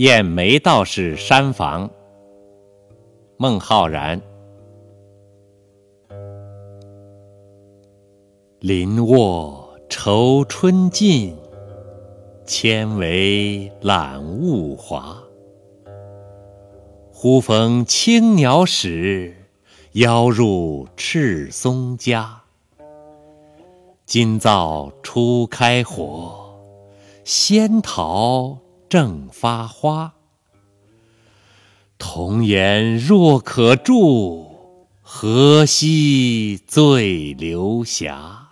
燕梅道士山房，孟浩然。林卧愁春尽，千围揽物华。忽逢青鸟使，邀入赤松家。今灶初开火，仙桃正发花。童颜若可住，何惜醉流霞。